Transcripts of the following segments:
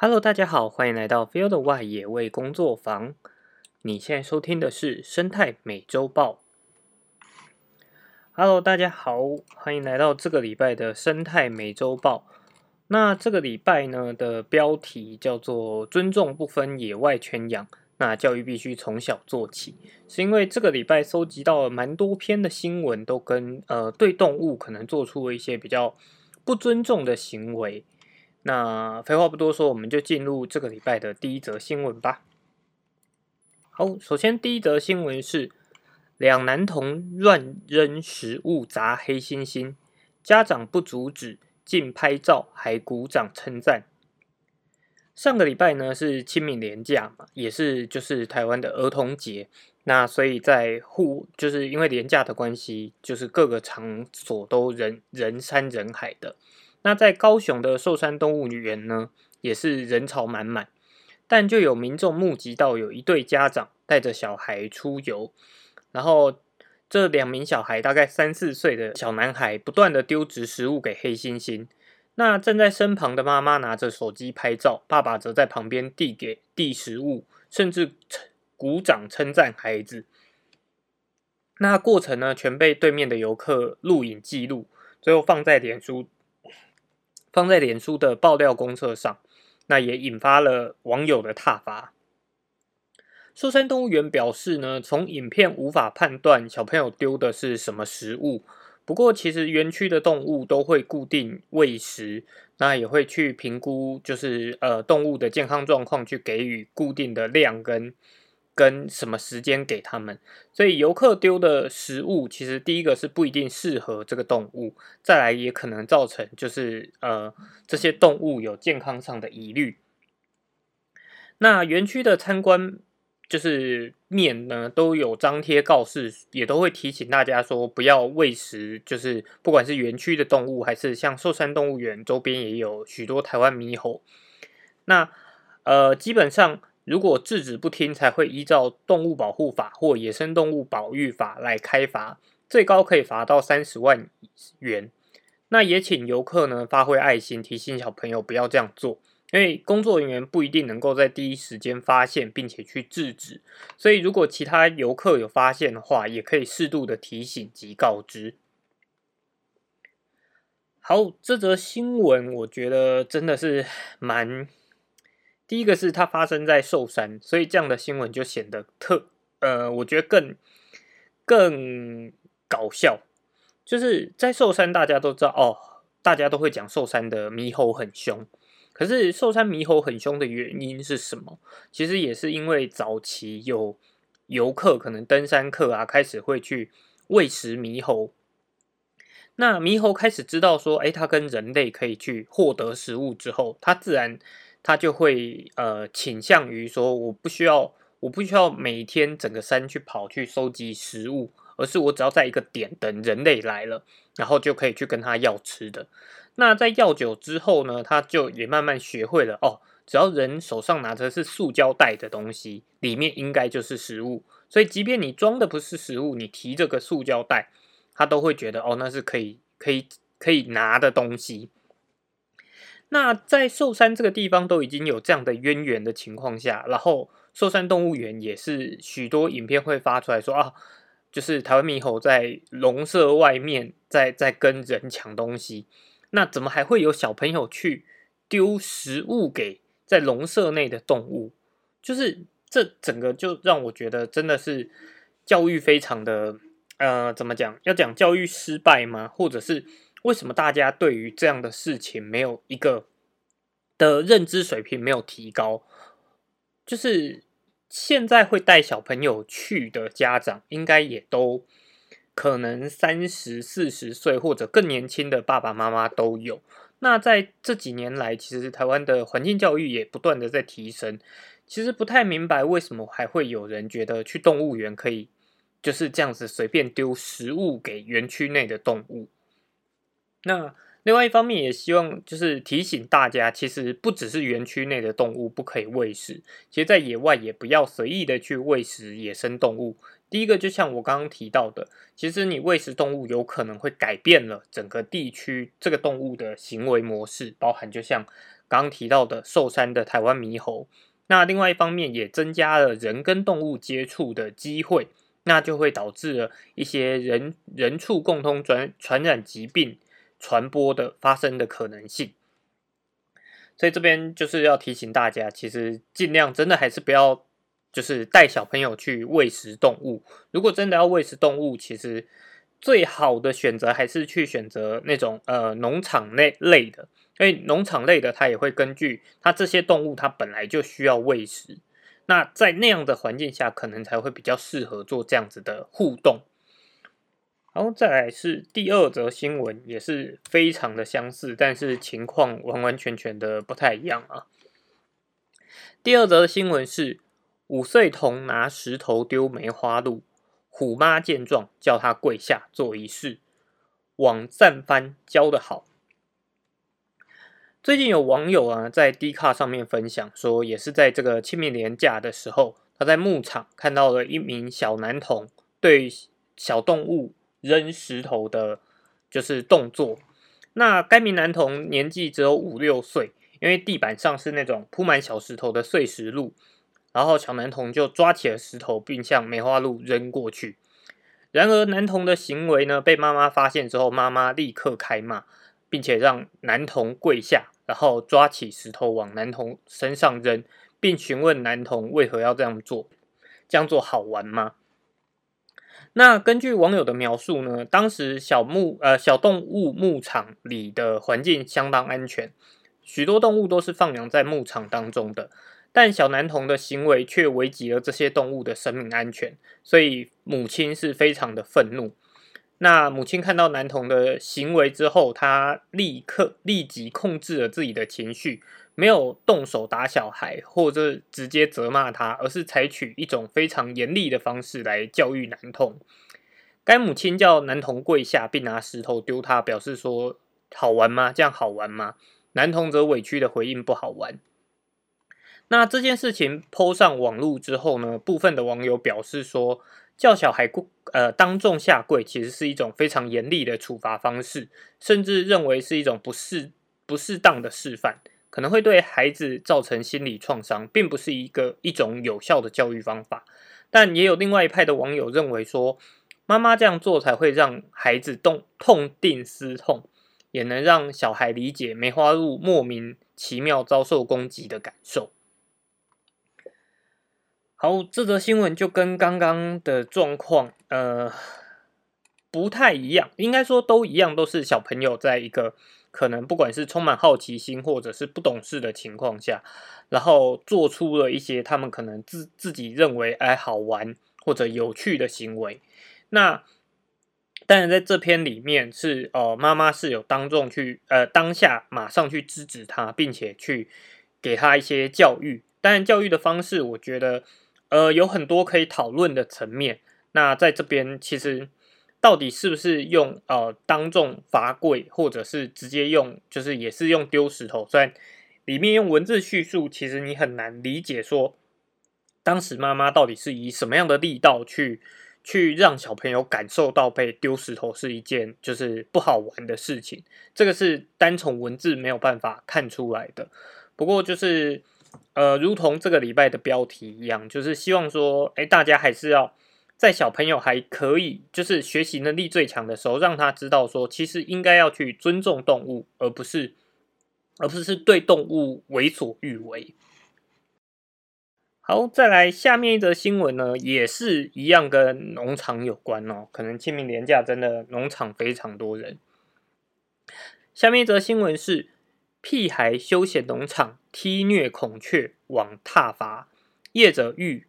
Hello，大家好，欢迎来到 Field 外野味工作坊。你现在收听的是生态美洲豹。Hello，大家好，欢迎来到这个礼拜的生态美洲豹。那这个礼拜呢的标题叫做“尊重不分野外圈养”，那教育必须从小做起，是因为这个礼拜收集到了蛮多篇的新闻，都跟呃对动物可能做出了一些比较不尊重的行为。那废话不多说，我们就进入这个礼拜的第一则新闻吧。好，首先第一则新闻是两男童乱扔食物砸黑猩猩，家长不阻止，竟拍照还鼓掌称赞。上个礼拜呢是清明连假嘛，也是就是台湾的儿童节，那所以在户就是因为连假的关系，就是各个场所都人人山人海的。那在高雄的寿山动物园呢，也是人潮满满，但就有民众目击到有一对家长带着小孩出游，然后这两名小孩大概三四岁的小男孩不断的丢掷食物给黑猩猩，那站在身旁的妈妈拿着手机拍照，爸爸则在旁边递给递食物，甚至鼓掌称赞孩子。那过程呢，全被对面的游客录影记录，最后放在脸书。放在脸书的爆料公测上，那也引发了网友的挞伐。寿山动物园表示呢，从影片无法判断小朋友丢的是什么食物。不过，其实园区的动物都会固定喂食，那也会去评估，就是呃动物的健康状况，去给予固定的量跟。跟什么时间给他们？所以游客丢的食物，其实第一个是不一定适合这个动物，再来也可能造成就是呃这些动物有健康上的疑虑。那园区的参观就是面呢都有张贴告示，也都会提醒大家说不要喂食，就是不管是园区的动物，还是像寿山动物园周边也有许多台湾猕猴。那呃基本上。如果制止不听，才会依照动物保护法或野生动物保育法来开罚，最高可以罚到三十万元。那也请游客呢发挥爱心，提醒小朋友不要这样做，因为工作人员不一定能够在第一时间发现并且去制止。所以如果其他游客有发现的话，也可以适度的提醒及告知。好，这则新闻我觉得真的是蛮。第一个是它发生在寿山，所以这样的新闻就显得特呃，我觉得更更搞笑。就是在寿山，大家都知道哦，大家都会讲寿山的猕猴很凶。可是寿山猕猴很凶的原因是什么？其实也是因为早期有游客，可能登山客啊，开始会去喂食猕猴。那猕猴开始知道说，哎，它跟人类可以去获得食物之后，它自然。他就会呃倾向于说，我不需要，我不需要每天整个山去跑去收集食物，而是我只要在一个点等人类来了，然后就可以去跟他要吃的。那在要酒之后呢，他就也慢慢学会了哦，只要人手上拿着是塑胶袋的东西，里面应该就是食物。所以即便你装的不是食物，你提这个塑胶袋，他都会觉得哦，那是可以可以可以拿的东西。那在寿山这个地方都已经有这样的渊源的情况下，然后寿山动物园也是许多影片会发出来说啊，就是台湾猕猴在笼舍外面在在跟人抢东西，那怎么还会有小朋友去丢食物给在笼舍内的动物？就是这整个就让我觉得真的是教育非常的呃，怎么讲？要讲教育失败吗？或者是？为什么大家对于这样的事情没有一个的认知水平没有提高？就是现在会带小朋友去的家长，应该也都可能三十四十岁或者更年轻的爸爸妈妈都有。那在这几年来，其实台湾的环境教育也不断的在提升。其实不太明白为什么还会有人觉得去动物园可以就是这样子随便丢食物给园区内的动物。那另外一方面也希望就是提醒大家，其实不只是园区内的动物不可以喂食，其实在野外也不要随意的去喂食野生动物。第一个就像我刚刚提到的，其实你喂食动物有可能会改变了整个地区这个动物的行为模式，包含就像刚刚提到的寿山的台湾猕猴。那另外一方面也增加了人跟动物接触的机会，那就会导致了一些人人畜共通传传染疾病传播的发生的可能性。所以这边就是要提醒大家，其实尽量真的还是不要，就是带小朋友去喂食动物。如果真的要喂食动物，其实最好的选择还是去选择那种呃农场内类的，因为农场类的它也会根据它这些动物它本来就需要喂食，那在那样的环境下，可能才会比较适合做这样子的互动。然后再来是第二则新闻，也是非常的相似，但是情况完完全全的不太一样啊。第二则新闻是五岁童拿石头丢梅花鹿，虎妈见状叫他跪下做仪式，网赞翻教的好。最近有网友啊在 D 卡上面分享说，也是在这个清明年假的时候，他在牧场看到了一名小男童对小动物。扔石头的，就是动作。那该名男童年纪只有五六岁，因为地板上是那种铺满小石头的碎石路，然后小男童就抓起了石头，并向梅花鹿扔过去。然而，男童的行为呢，被妈妈发现之后，妈妈立刻开骂，并且让男童跪下，然后抓起石头往男童身上扔，并询问男童为何要这样做，这样做好玩吗？那根据网友的描述呢，当时小牧呃小动物牧场里的环境相当安全，许多动物都是放养在牧场当中的，但小男童的行为却危及了这些动物的生命安全，所以母亲是非常的愤怒。那母亲看到男童的行为之后，她立刻立即控制了自己的情绪。没有动手打小孩，或者直接责骂他，而是采取一种非常严厉的方式来教育男童。该母亲叫男童跪下，并拿石头丢他，表示说：“好玩吗？这样好玩吗？”男童则委屈的回应：“不好玩。”那这件事情抛上网络之后呢？部分的网友表示说，叫小孩跪，呃，当众下跪，其实是一种非常严厉的处罚方式，甚至认为是一种不适不适当的示范。可能会对孩子造成心理创伤，并不是一个一种有效的教育方法。但也有另外一派的网友认为说，妈妈这样做才会让孩子痛痛定思痛，也能让小孩理解梅花鹿莫名其妙遭受攻击的感受。好，这则新闻就跟刚刚的状况，呃，不太一样，应该说都一样，都是小朋友在一个。可能不管是充满好奇心，或者是不懂事的情况下，然后做出了一些他们可能自自己认为哎好玩或者有趣的行为。那当然在这篇里面是呃妈妈是有当众去呃当下马上去制止他，并且去给他一些教育。当然教育的方式，我觉得呃有很多可以讨论的层面。那在这边其实。到底是不是用呃当众罚跪，或者是直接用，就是也是用丢石头？虽然里面用文字叙述，其实你很难理解说，当时妈妈到底是以什么样的力道去去让小朋友感受到被丢石头是一件就是不好玩的事情。这个是单从文字没有办法看出来的。不过就是呃，如同这个礼拜的标题一样，就是希望说，哎，大家还是要。在小朋友还可以，就是学习能力最强的时候，让他知道说，其实应该要去尊重动物，而不是，而不是对动物为所欲为。好，再来下面一则新闻呢，也是一样跟农场有关哦。可能清明年假真的农场非常多人。下面一则新闻是：屁孩休闲农场踢虐孔雀网踏伐，业者欲。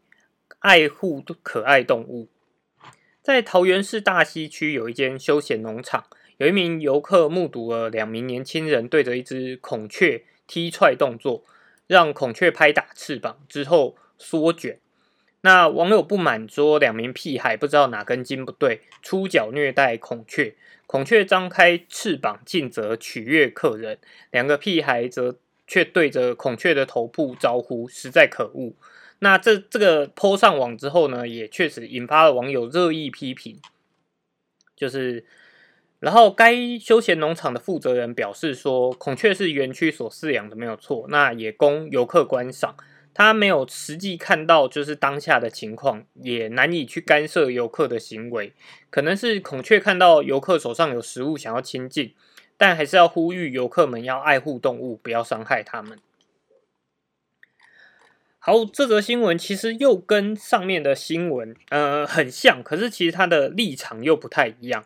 爱护可爱动物，在桃园市大溪区有一间休闲农场，有一名游客目睹了两名年轻人对着一只孔雀踢踹动作，让孔雀拍打翅膀之后缩卷。那网友不满说，两名屁孩不知道哪根筋不对，出脚虐待孔雀，孔雀张开翅膀尽责取悦客人，两个屁孩则却对着孔雀的头部招呼，实在可恶。那这这个泼上网之后呢，也确实引发了网友热议批评，就是然后该休闲农场的负责人表示说，孔雀是园区所饲养的，没有错，那也供游客观赏。他没有实际看到就是当下的情况，也难以去干涉游客的行为。可能是孔雀看到游客手上有食物，想要亲近，但还是要呼吁游客们要爱护动物，不要伤害它们。好，这则新闻其实又跟上面的新闻呃很像，可是其实它的立场又不太一样。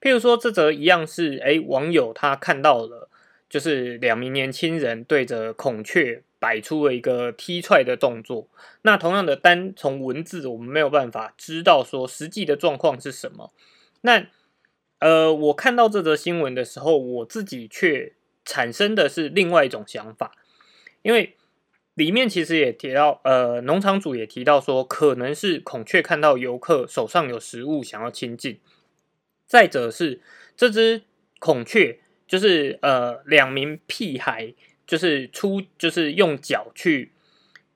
譬如说，这则一样是诶网友他看到了，就是两名年轻人对着孔雀。摆出了一个踢踹的动作。那同样的，单从文字我们没有办法知道说实际的状况是什么。那呃，我看到这则新闻的时候，我自己却产生的是另外一种想法，因为里面其实也提到，呃，农场主也提到说，可能是孔雀看到游客手上有食物想要亲近。再者是这只孔雀，就是呃两名屁孩。就是出，就是用脚去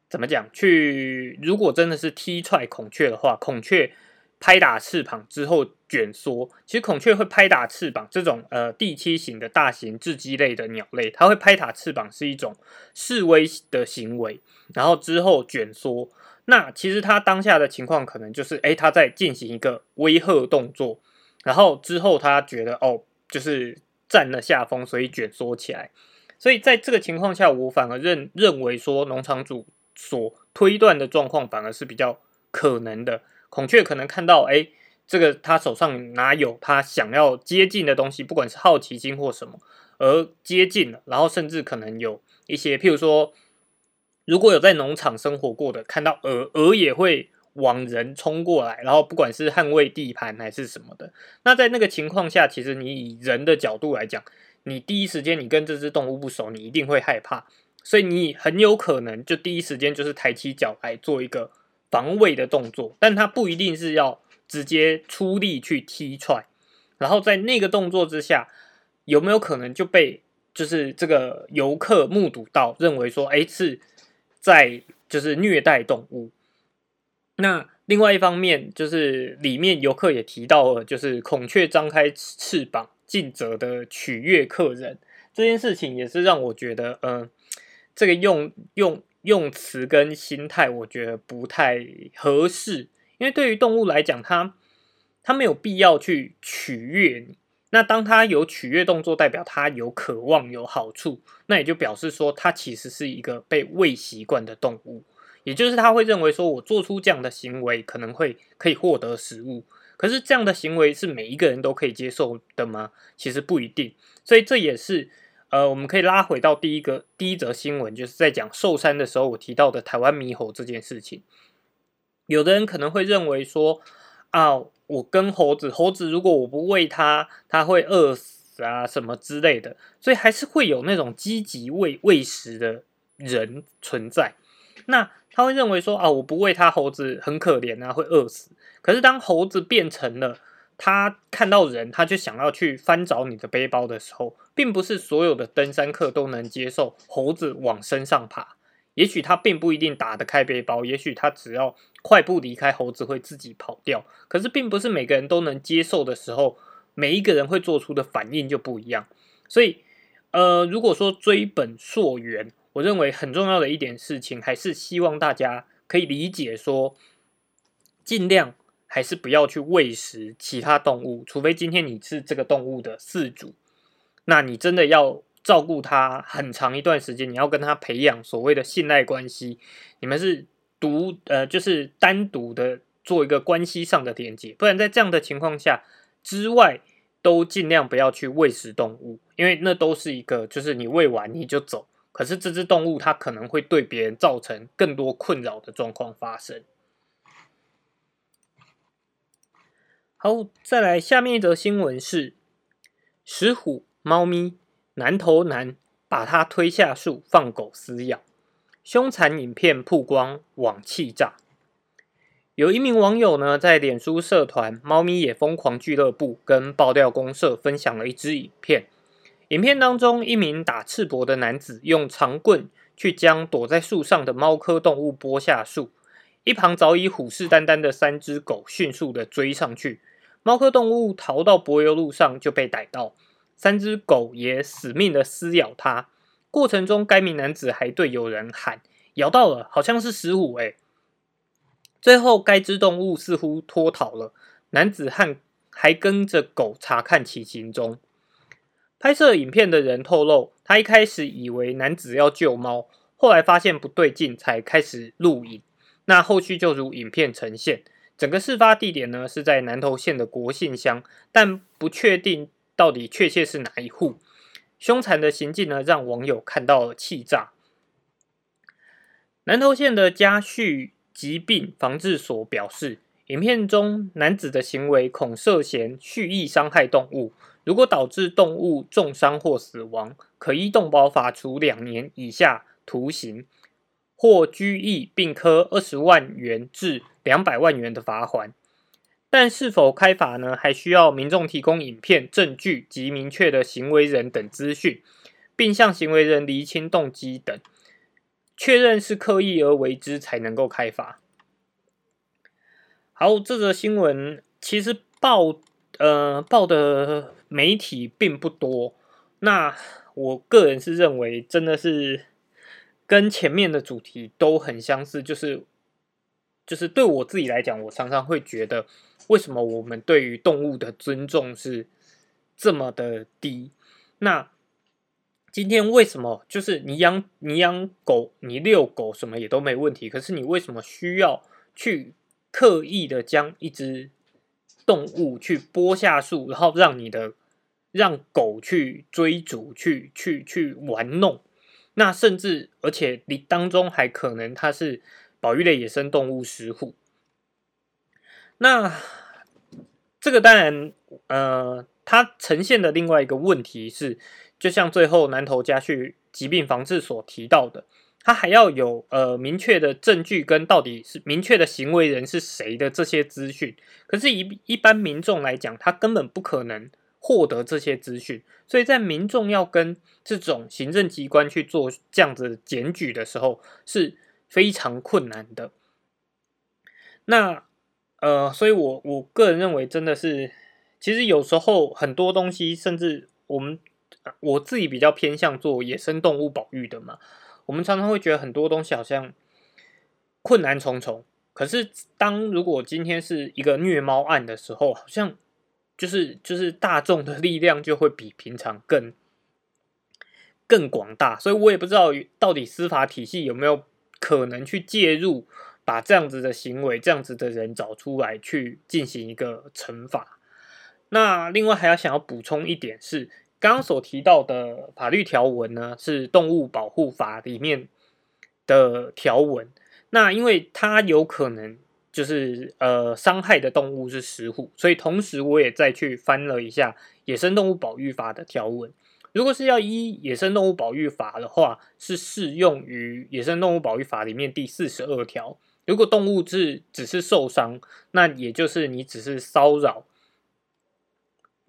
怎么讲？去如果真的是踢踹孔雀的话，孔雀拍打翅膀之后卷缩。其实孔雀会拍打翅膀，这种呃地栖型的大型雉鸡类的鸟类，它会拍打翅膀是一种示威的行为，然后之后卷缩。那其实它当下的情况可能就是，哎，它在进行一个威吓动作，然后之后它觉得哦，就是占了下风，所以卷缩起来。所以在这个情况下，我反而认认为说，农场主所推断的状况反而是比较可能的。孔雀可能看到，哎，这个他手上哪有他想要接近的东西，不管是好奇心或什么，而接近了，然后甚至可能有一些，譬如说，如果有在农场生活过的，看到鹅，鹅也会往人冲过来，然后不管是捍卫地盘还是什么的。那在那个情况下，其实你以人的角度来讲。你第一时间你跟这只动物不熟，你一定会害怕，所以你很有可能就第一时间就是抬起脚来做一个防卫的动作，但它不一定是要直接出力去踢踹，然后在那个动作之下，有没有可能就被就是这个游客目睹到，认为说，哎，是在就是虐待动物？那另外一方面，就是里面游客也提到了，就是孔雀张开翅膀。尽责的取悦客人这件事情，也是让我觉得，嗯，这个用用用词跟心态，我觉得不太合适。因为对于动物来讲，它它没有必要去取悦你。那当它有取悦动作，代表它有渴望、有好处，那也就表示说，它其实是一个被喂习惯的动物。也就是他会认为说，我做出这样的行为，可能会可以获得食物。可是这样的行为是每一个人都可以接受的吗？其实不一定。所以这也是呃，我们可以拉回到第一个第一则新闻，就是在讲寿山的时候，我提到的台湾猕猴这件事情。有的人可能会认为说啊，我跟猴子，猴子如果我不喂它，它会饿死啊什么之类的。所以还是会有那种积极喂喂食的人存在。那他会认为说啊，我不喂它，猴子很可怜啊，会饿死。可是当猴子变成了他看到人，他就想要去翻找你的背包的时候，并不是所有的登山客都能接受猴子往身上爬。也许他并不一定打得开背包，也许他只要快步离开，猴子会自己跑掉。可是并不是每个人都能接受的时候，每一个人会做出的反应就不一样。所以，呃，如果说追本溯源，我认为很重要的一点事情，还是希望大家可以理解说，尽量。还是不要去喂食其他动物，除非今天你是这个动物的饲主，那你真的要照顾它很长一段时间，你要跟它培养所谓的信赖关系，你们是独呃就是单独的做一个关系上的连接，不然在这样的情况下之外，都尽量不要去喂食动物，因为那都是一个就是你喂完你就走，可是这只动物它可能会对别人造成更多困扰的状况发生。好，再来下面一则新闻是：石虎猫咪男头男把他推下树放狗撕咬，凶残影片曝光网气炸。有一名网友呢，在脸书社团“猫咪也疯狂俱乐部”跟爆料公社分享了一支影片。影片当中，一名打赤膊的男子用长棍去将躲在树上的猫科动物拨下树，一旁早已虎视眈眈的三只狗迅速的追上去。猫科动物逃到柏油路上就被逮到，三只狗也死命的撕咬它。过程中，该名男子还对有人喊：“咬到了，好像是石虎。”哎，最后该只动物似乎脱逃了，男子汉还跟着狗查看其行踪。拍摄影片的人透露，他一开始以为男子要救猫，后来发现不对劲，才开始录影。那后续就如影片呈现，整个事发地点呢是在南投县的国信乡，但不确定到底确切是哪一户。凶残的行径呢，让网友看到了气炸。南投县的家畜疾病防治所表示，影片中男子的行为恐涉嫌蓄意伤害动物，如果导致动物重伤或死亡，可依动保法处两年以下徒刑或拘役，并科二十万元至两百万元的罚款。但是否开罚呢？还需要民众提供影片证据及明确的行为人等资讯，并向行为人厘清动机等，确认是刻意而为之，才能够开罚。好，这则新闻其实报呃报的媒体并不多，那我个人是认为真的是跟前面的主题都很相似，就是就是对我自己来讲，我常常会觉得。为什么我们对于动物的尊重是这么的低？那今天为什么就是你养你养狗，你遛狗什么也都没问题，可是你为什么需要去刻意的将一只动物去剥下树，然后让你的让狗去追逐、去去去玩弄？那甚至而且你当中还可能它是保育类野生动物食虎。那这个当然，呃，它呈现的另外一个问题是，就像最后南投家畜疾病防治所提到的，它还要有呃明确的证据跟到底是明确的行为人是谁的这些资讯。可是，一一般民众来讲，他根本不可能获得这些资讯，所以在民众要跟这种行政机关去做这样子检举的时候，是非常困难的。那。呃，所以，我我个人认为，真的是，其实有时候很多东西，甚至我们我自己比较偏向做野生动物保育的嘛，我们常常会觉得很多东西好像困难重重。可是，当如果今天是一个虐猫案的时候，好像就是就是大众的力量就会比平常更更广大。所以我也不知道到底司法体系有没有可能去介入。把这样子的行为、这样子的人找出来，去进行一个惩罚。那另外还要想要补充一点是，刚刚所提到的法律条文呢，是动物保护法里面的条文。那因为它有可能就是呃伤害的动物是石虎，所以同时我也再去翻了一下野生动物保育法的条文。如果是要依野生动物保育法的话，是适用于野生动物保育法里面第四十二条。如果动物是只是受伤，那也就是你只是骚扰，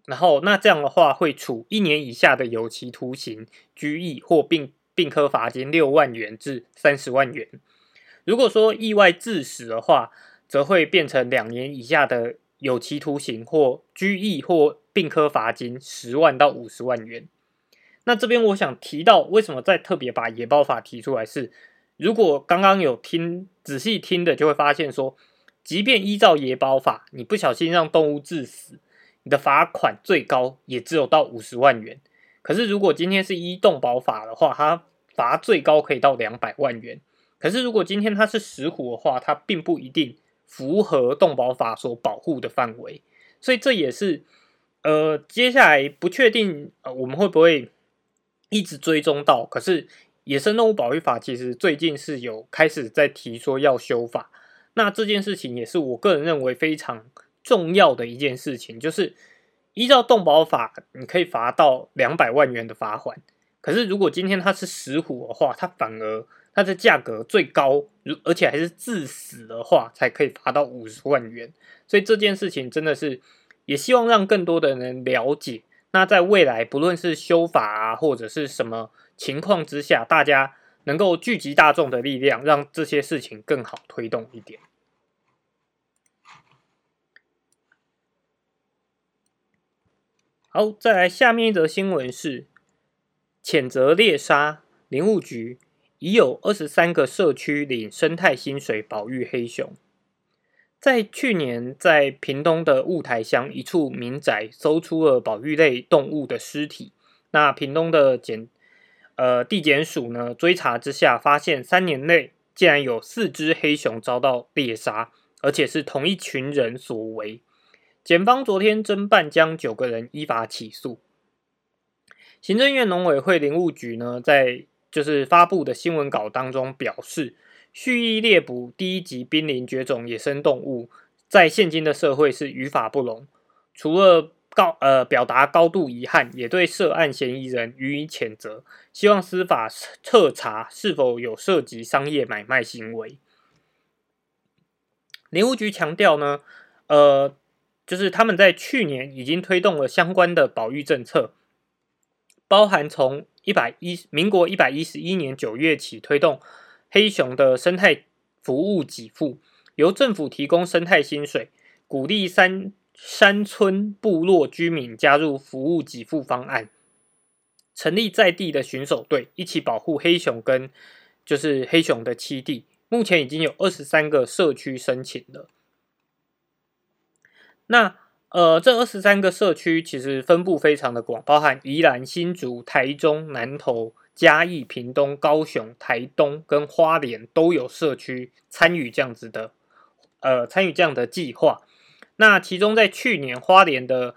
然后那这样的话会处一年以下的有期徒刑、拘役或并并科罚金六万元至三十万元。如果说意外致死的话，则会变成两年以下的有期徒刑或拘役或并科罚金十万到五十万元。那这边我想提到，为什么再特别把野包法提出来是？如果刚刚有听仔细听的，就会发现说，即便依照野保法，你不小心让动物致死，你的罚款最高也只有到五十万元。可是如果今天是依动保法的话，它罚最高可以到两百万元。可是如果今天它是石虎的话，它并不一定符合动保法所保护的范围。所以这也是呃，接下来不确定呃，我们会不会一直追踪到？可是。野生动物保育法其实最近是有开始在提说要修法，那这件事情也是我个人认为非常重要的一件事情，就是依照动保法，你可以罚到两百万元的罚款。可是如果今天它是石虎的话，它反而它的价格最高，而且还是致死的话，才可以罚到五十万元。所以这件事情真的是也希望让更多的人了解。那在未来，不论是修法啊，或者是什么。情况之下，大家能够聚集大众的力量，让这些事情更好推动一点。好，再来下面一则新闻是谴责猎杀，林务局已有二十三个社区领生态薪水保育黑熊。在去年，在屏东的雾台乡一处民宅搜出了保育类动物的尸体。那屏东的检呃地检署呢追查之下，发现三年内竟然有四只黑熊遭到猎杀，而且是同一群人所为。检方昨天侦办，将九个人依法起诉。行政院农委会林务局呢，在就是发布的新闻稿当中表示，蓄意猎捕第一级濒临绝种野生动物，在现今的社会是于法不容。除了高呃表达高度遗憾，也对涉案嫌疑人予以谴责，希望司法彻查是否有涉及商业买卖行为。林务局强调呢，呃。就是他们在去年已经推动了相关的保育政策，包含从一百一民国一百一十一年九月起推动黑熊的生态服务给付，由政府提供生态薪水，鼓励山山村部落居民加入服务给付方案，成立在地的巡守队，一起保护黑熊跟就是黑熊的栖地。目前已经有二十三个社区申请了。那呃，这二十三个社区其实分布非常的广，包含宜兰、新竹、台中、南投、嘉义、屏东、高雄、台东跟花莲都有社区参与这样子的，呃，参与这样的计划。那其中在去年花莲的，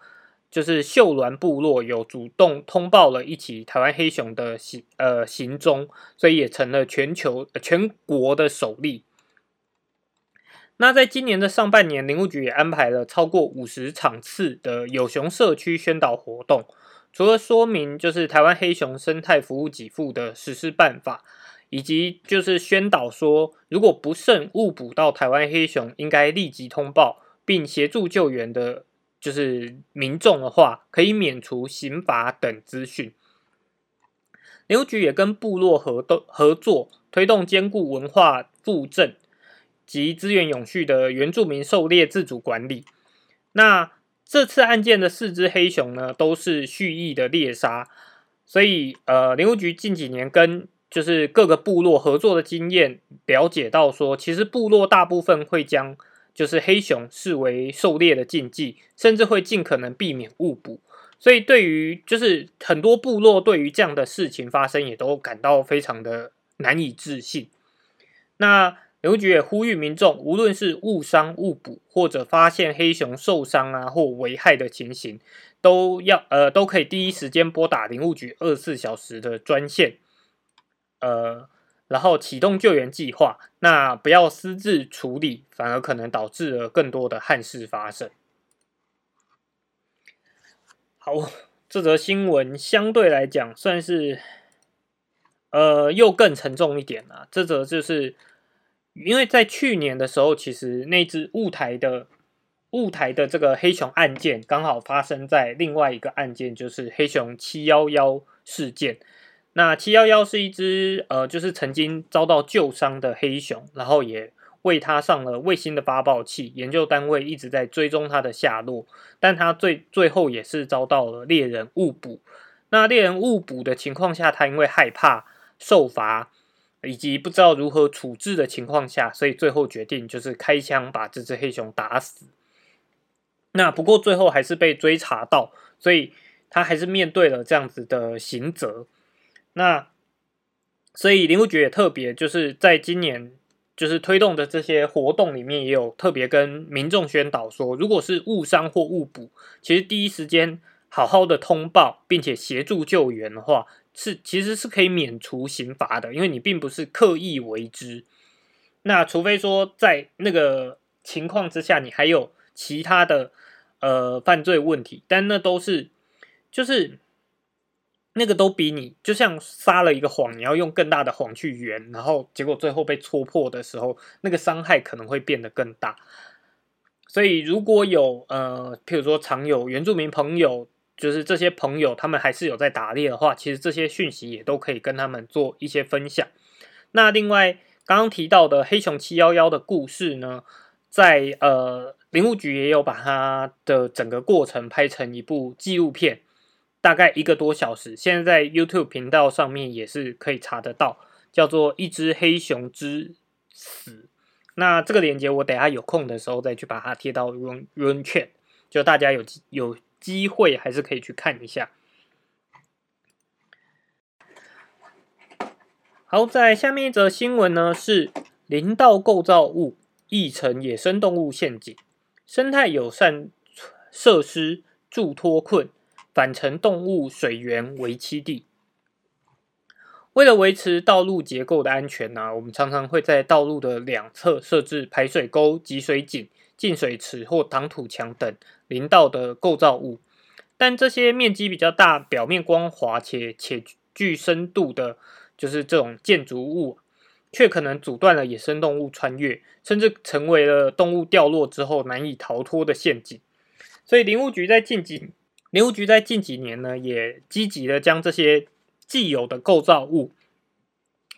就是秀峦部落有主动通报了一起台湾黑熊的行呃行踪，所以也成了全球全国的首例。那在今年的上半年，林务局也安排了超过五十场次的有熊社区宣导活动，除了说明就是台湾黑熊生态服务给付的实施办法，以及就是宣导说，如果不慎误捕到台湾黑熊，应该立即通报并协助救援的，就是民众的话，可以免除刑罚等资讯。林务局也跟部落合动合作，推动兼顾文化复振。及资源永续的原住民狩猎自主管理。那这次案件的四只黑熊呢，都是蓄意的猎杀。所以，呃，林务局近几年跟就是各个部落合作的经验，了解到说，其实部落大部分会将就是黑熊视为狩猎的禁忌，甚至会尽可能避免误捕。所以，对于就是很多部落对于这样的事情发生，也都感到非常的难以置信。那。邮局也呼吁民众，无论是误伤、误捕，或者发现黑熊受伤啊或危害的情形，都要呃都可以第一时间拨打林务局二十四小时的专线，呃，然后启动救援计划。那不要私自处理，反而可能导致了更多的憾事发生。好，这则新闻相对来讲算是呃又更沉重一点了。这则就是。因为在去年的时候，其实那只雾台的雾台的这个黑熊案件，刚好发生在另外一个案件，就是黑熊七幺幺事件。那七幺幺是一只呃，就是曾经遭到旧伤的黑熊，然后也为它上了卫星的发报器，研究单位一直在追踪它的下落，但它最最后也是遭到了猎人误捕。那猎人误捕的情况下，它因为害怕受罚。以及不知道如何处置的情况下，所以最后决定就是开枪把这只黑熊打死。那不过最后还是被追查到，所以他还是面对了这样子的刑责。那所以林务局也特别就是在今年就是推动的这些活动里面，也有特别跟民众宣导说，如果是误伤或误捕，其实第一时间好好的通报，并且协助救援的话。是，其实是可以免除刑罚的，因为你并不是刻意为之。那除非说在那个情况之下，你还有其他的呃犯罪问题，但那都是就是那个都比你就像撒了一个谎，你要用更大的谎去圆，然后结果最后被戳破的时候，那个伤害可能会变得更大。所以如果有呃，譬如说常有原住民朋友。就是这些朋友，他们还是有在打猎的话，其实这些讯息也都可以跟他们做一些分享。那另外刚刚提到的黑熊七幺幺的故事呢，在呃林务局也有把它的整个过程拍成一部纪录片。大概一个多小时，现在在 YouTube 频道上面也是可以查得到，叫做《一只黑熊之死》。那这个链接我等下有空的时候再去把它贴到 Run Run Chat，就大家有有机会还是可以去看一下。好，在下面一则新闻呢是林道构造物易成野生动物陷阱，生态友善设施助脱困。反成动物水源为栖地。为了维持道路结构的安全呢，我们常常会在道路的两侧设置排水沟、集水井、进水池或挡土墙等林道的构造物。但这些面积比较大、表面光滑且且具深度的，就是这种建筑物，却可能阻断了野生动物穿越，甚至成为了动物掉落之后难以逃脱的陷阱。所以林务局在近几林务局在近几年呢，也积极的将这些既有的构造物，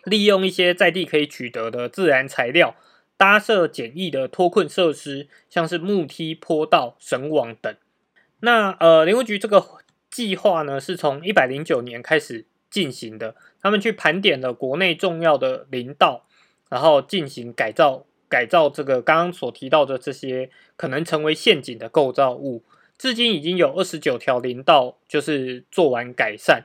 利用一些在地可以取得的自然材料，搭设简易的脱困设施，像是木梯、坡道、绳网等。那呃，林务局这个计划呢，是从一百零九年开始进行的。他们去盘点了国内重要的林道，然后进行改造，改造这个刚刚所提到的这些可能成为陷阱的构造物。至今已经有二十九条林道，就是做完改善，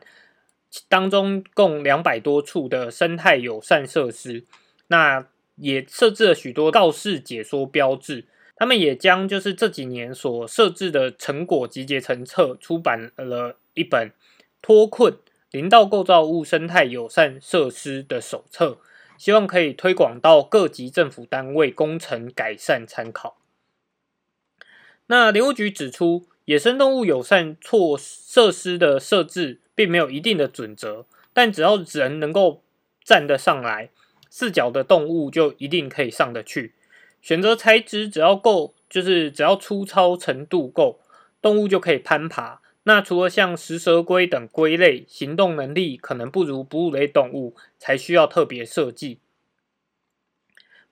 当中共两百多处的生态友善设施，那也设置了许多告示解说标志。他们也将就是这几年所设置的成果集结成册，出版了一本脱困林道构造物生态友善设施的手册，希望可以推广到各级政府单位工程改善参考。那林务局指出，野生动物友善措设施的设置并没有一定的准则，但只要人能够站得上来，四脚的动物就一定可以上得去。选择材质只要够，就是只要粗糙程度够，动物就可以攀爬。那除了像食蛇龟等龟类行动能力可能不如哺乳类动物，才需要特别设计。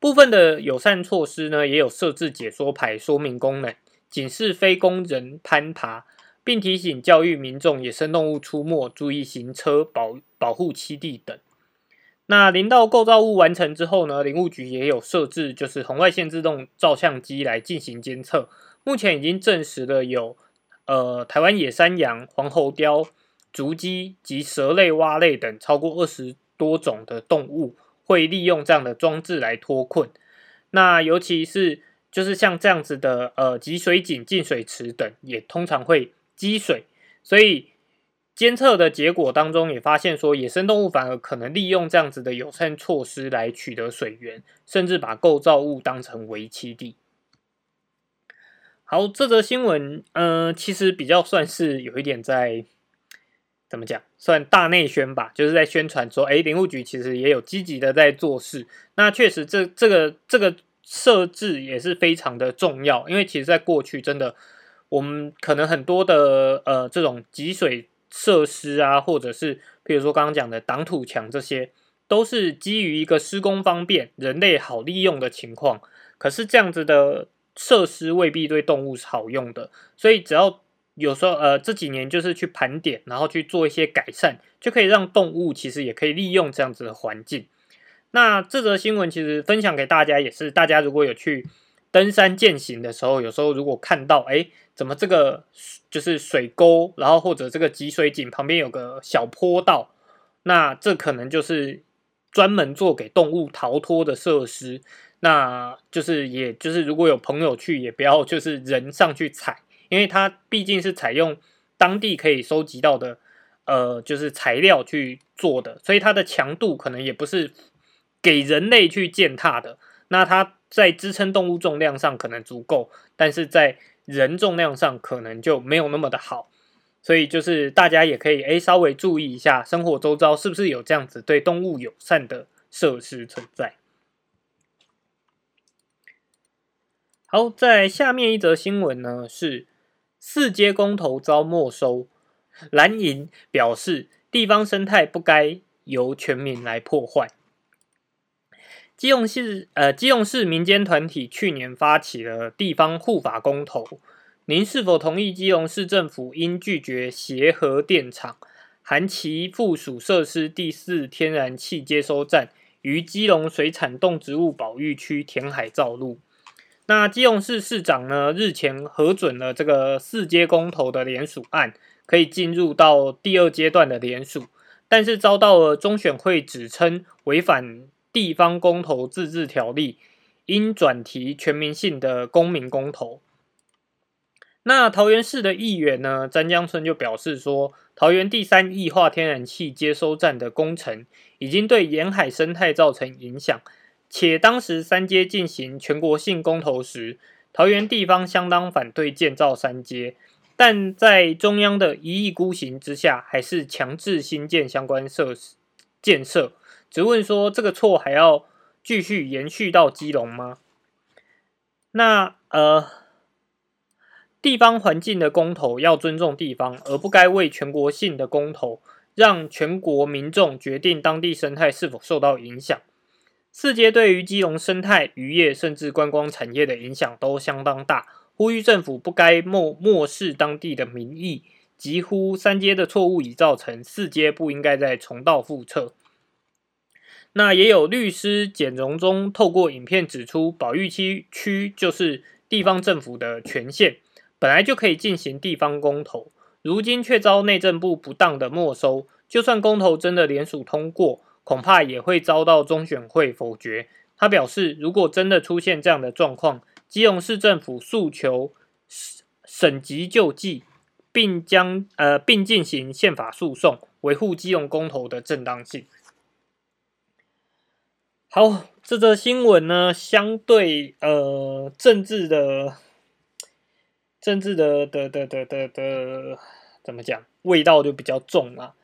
部分的友善措施呢，也有设置解说牌说明功能。警示非工人攀爬，并提醒教育民众野生动物出没注意行车、保保护栖地等。那林道构造物完成之后呢？林务局也有设置，就是红外线自动照相机来进行监测。目前已经证实了有呃台湾野山羊、黄喉貂、竹鸡及蛇类、蛙类等超过二十多种的动物会利用这样的装置来脱困。那尤其是就是像这样子的，呃，集水井、进水池等也通常会积水，所以监测的结果当中也发现说，野生动物反而可能利用这样子的友善措施来取得水源，甚至把构造物当成为栖地。好，这则新闻，嗯，其实比较算是有一点在怎么讲，算大内宣吧，就是在宣传说，哎，林务局其实也有积极的在做事。那确实，这这个这个。设置也是非常的重要，因为其实，在过去真的，我们可能很多的呃这种集水设施啊，或者是比如说刚刚讲的挡土墙，这些都是基于一个施工方便、人类好利用的情况。可是这样子的设施未必对动物是好用的，所以只要有时候呃这几年就是去盘点，然后去做一些改善，就可以让动物其实也可以利用这样子的环境。那这则新闻其实分享给大家，也是大家如果有去登山践行的时候，有时候如果看到，哎，怎么这个就是水沟，然后或者这个集水井旁边有个小坡道，那这可能就是专门做给动物逃脱的设施。那就是也就是如果有朋友去，也不要就是人上去踩，因为它毕竟是采用当地可以收集到的，呃，就是材料去做的，所以它的强度可能也不是。给人类去践踏的，那它在支撑动物重量上可能足够，但是在人重量上可能就没有那么的好，所以就是大家也可以诶稍微注意一下，生活周遭是不是有这样子对动物友善的设施存在。好，在下面一则新闻呢是四阶公投遭没收，蓝营表示地方生态不该由全民来破坏。基隆市呃，基隆市民间团体去年发起了地方护法公投，您是否同意基隆市政府应拒绝协和电厂含其附属设施第四天然气接收站于基隆水产动植物保育区填海造陆？那基隆市市长呢日前核准了这个四阶公投的联署案，可以进入到第二阶段的联署，但是遭到了中选会指称违反地方公投自治条例，应转提全民性的公民公投。那桃园市的议员呢，詹江村就表示说，桃园第三液化天然气接收站的工程已经对沿海生态造成影响。且当时三阶进行全国性公投时，桃园地方相当反对建造三阶，但在中央的一意孤行之下，还是强制新建相关设施建设。只问说这个错还要继续延续到基隆吗？那呃，地方环境的公投要尊重地方，而不该为全国性的公投让全国民众决定当地生态是否受到影响。四阶对于基隆生态、渔业甚至观光产业的影响都相当大，呼吁政府不该漠漠视当地的民意，疾呼三阶的错误已造成，四阶不应该再重蹈覆辙。那也有律师简荣中透过影片指出，保育区区就是地方政府的权限，本来就可以进行地方公投，如今却遭内政部不当的没收，就算公投真的联署通过。恐怕也会遭到中选会否决。他表示，如果真的出现这样的状况，基隆市政府诉求省级救济，并将呃并进行宪法诉讼，维护基隆公投的正当性。好，这则新闻呢，相对呃政治的政治的的的的的的怎么讲，味道就比较重啊。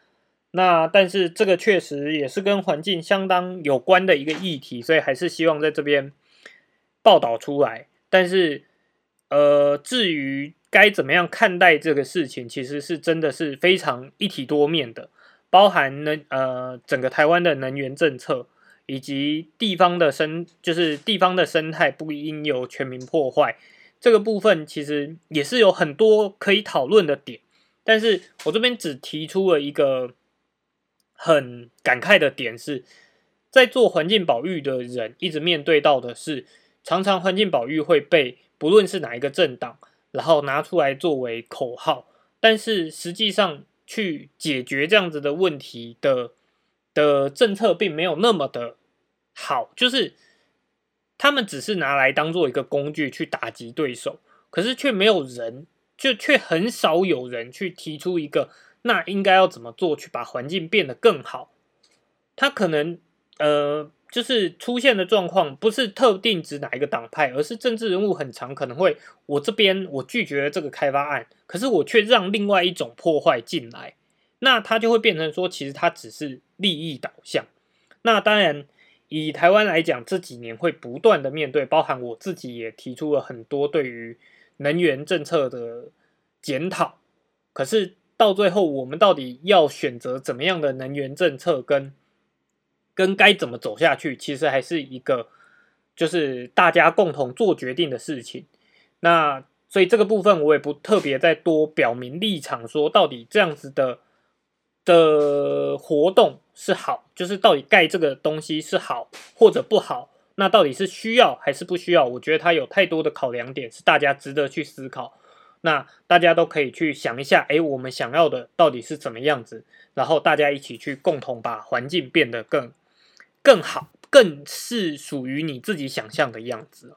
那但是这个确实也是跟环境相当有关的一个议题，所以还是希望在这边报道出来。但是，呃，至于该怎么样看待这个事情，其实是真的是非常一体多面的，包含能呃整个台湾的能源政策，以及地方的生就是地方的生态不应由全民破坏这个部分，其实也是有很多可以讨论的点。但是我这边只提出了一个。很感慨的点是，在做环境保育的人一直面对到的是，常常环境保育会被不论是哪一个政党，然后拿出来作为口号，但是实际上去解决这样子的问题的的政策并没有那么的好，就是他们只是拿来当做一个工具去打击对手，可是却没有人，就却很少有人去提出一个。那应该要怎么做去把环境变得更好？他可能呃，就是出现的状况不是特定指哪一个党派，而是政治人物很长可能会，我这边我拒绝了这个开发案，可是我却让另外一种破坏进来，那它就会变成说，其实它只是利益导向。那当然，以台湾来讲，这几年会不断的面对，包含我自己也提出了很多对于能源政策的检讨，可是。到最后，我们到底要选择怎么样的能源政策，跟跟该怎么走下去，其实还是一个就是大家共同做决定的事情。那所以这个部分我也不特别再多表明立场，说到底这样子的的活动是好，就是到底盖这个东西是好或者不好，那到底是需要还是不需要？我觉得它有太多的考量点，是大家值得去思考。那大家都可以去想一下，哎，我们想要的到底是怎么样子？然后大家一起去共同把环境变得更更好，更是属于你自己想象的样子。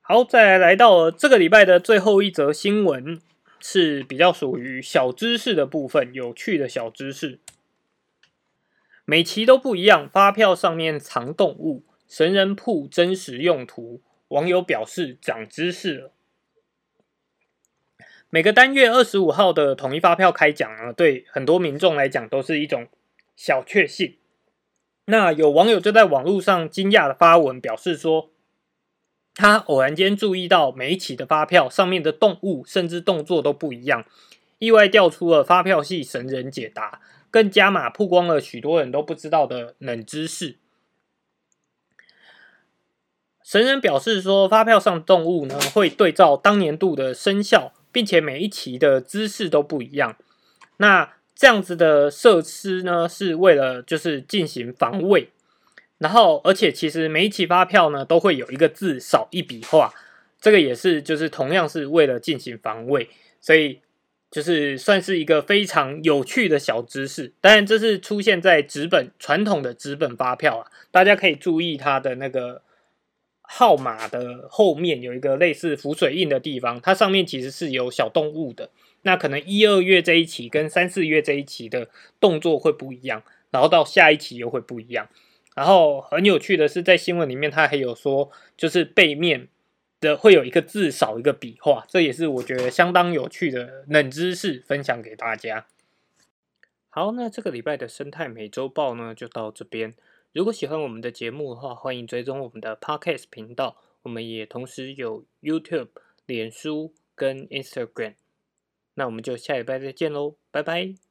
好，再来来到这个礼拜的最后一则新闻，是比较属于小知识的部分，有趣的小知识。每期都不一样，发票上面藏动物，神人铺真实用途。网友表示长知识了。每个单月二十五号的统一发票开奖呢，对很多民众来讲都是一种小确幸。那有网友就在网络上惊讶的发文表示说，他偶然间注意到每一期的发票上面的动物甚至动作都不一样，意外调出了发票系神人解答，更加码曝光了许多人都不知道的冷知识。神人表示说，发票上动物呢会对照当年度的生肖，并且每一期的姿势都不一样。那这样子的设施呢，是为了就是进行防卫。然后，而且其实每一期发票呢都会有一个字少一笔画，这个也是就是同样是为了进行防卫，所以就是算是一个非常有趣的小知识。当然，这是出现在纸本传统的纸本发票啊，大家可以注意它的那个。号码的后面有一个类似浮水印的地方，它上面其实是有小动物的。那可能一二月这一期跟三四月这一期的动作会不一样，然后到下一期又会不一样。然后很有趣的是，在新闻里面它还有说，就是背面的会有一个字少一个笔画，这也是我觉得相当有趣的冷知识，分享给大家。好，那这个礼拜的生态美洲报呢，就到这边。如果喜欢我们的节目的话，欢迎追踪我们的 Podcast 频道。我们也同时有 YouTube、脸书跟 Instagram。那我们就下礼拜再见喽，拜拜。